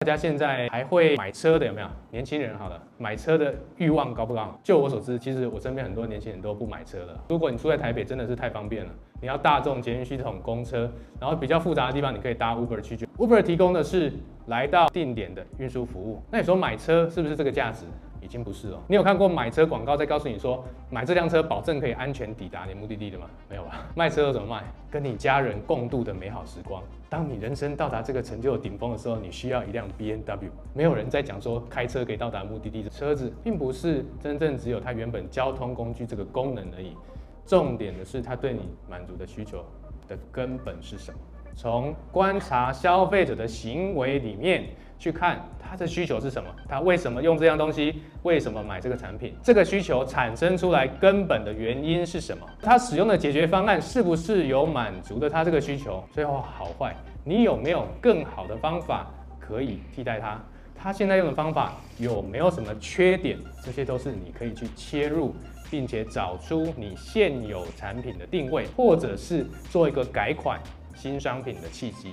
大家现在还会买车的有没有？年轻人好了，买车的欲望高不高？就我所知，其实我身边很多年轻人都不买车了。如果你住在台北，真的是太方便了。你要大众捷运系统、公车，然后比较复杂的地方，你可以搭 Uber 去。Uber 提供的是来到定点的运输服务。那你说买车是不是这个价值？已经不是了。你有看过买车广告在告诉你说，买这辆车保证可以安全抵达你目的地的吗？没有吧？卖车怎么卖？跟你家人共度的美好时光。当你人生到达这个成就的顶峰的时候，你需要一辆 BMW。没有人在讲说开车可以到达目的地车子，并不是真正只有它原本交通工具这个功能而已。重点的是它对你满足的需求的根本是什么？从观察消费者的行为里面去看他的需求是什么，他为什么用这样东西，为什么买这个产品，这个需求产生出来根本的原因是什么？他使用的解决方案是不是有满足的他这个需求？最后好坏，你有没有更好的方法可以替代他？他现在用的方法有没有什么缺点？这些都是你可以去切入，并且找出你现有产品的定位，或者是做一个改款。新商品的契机。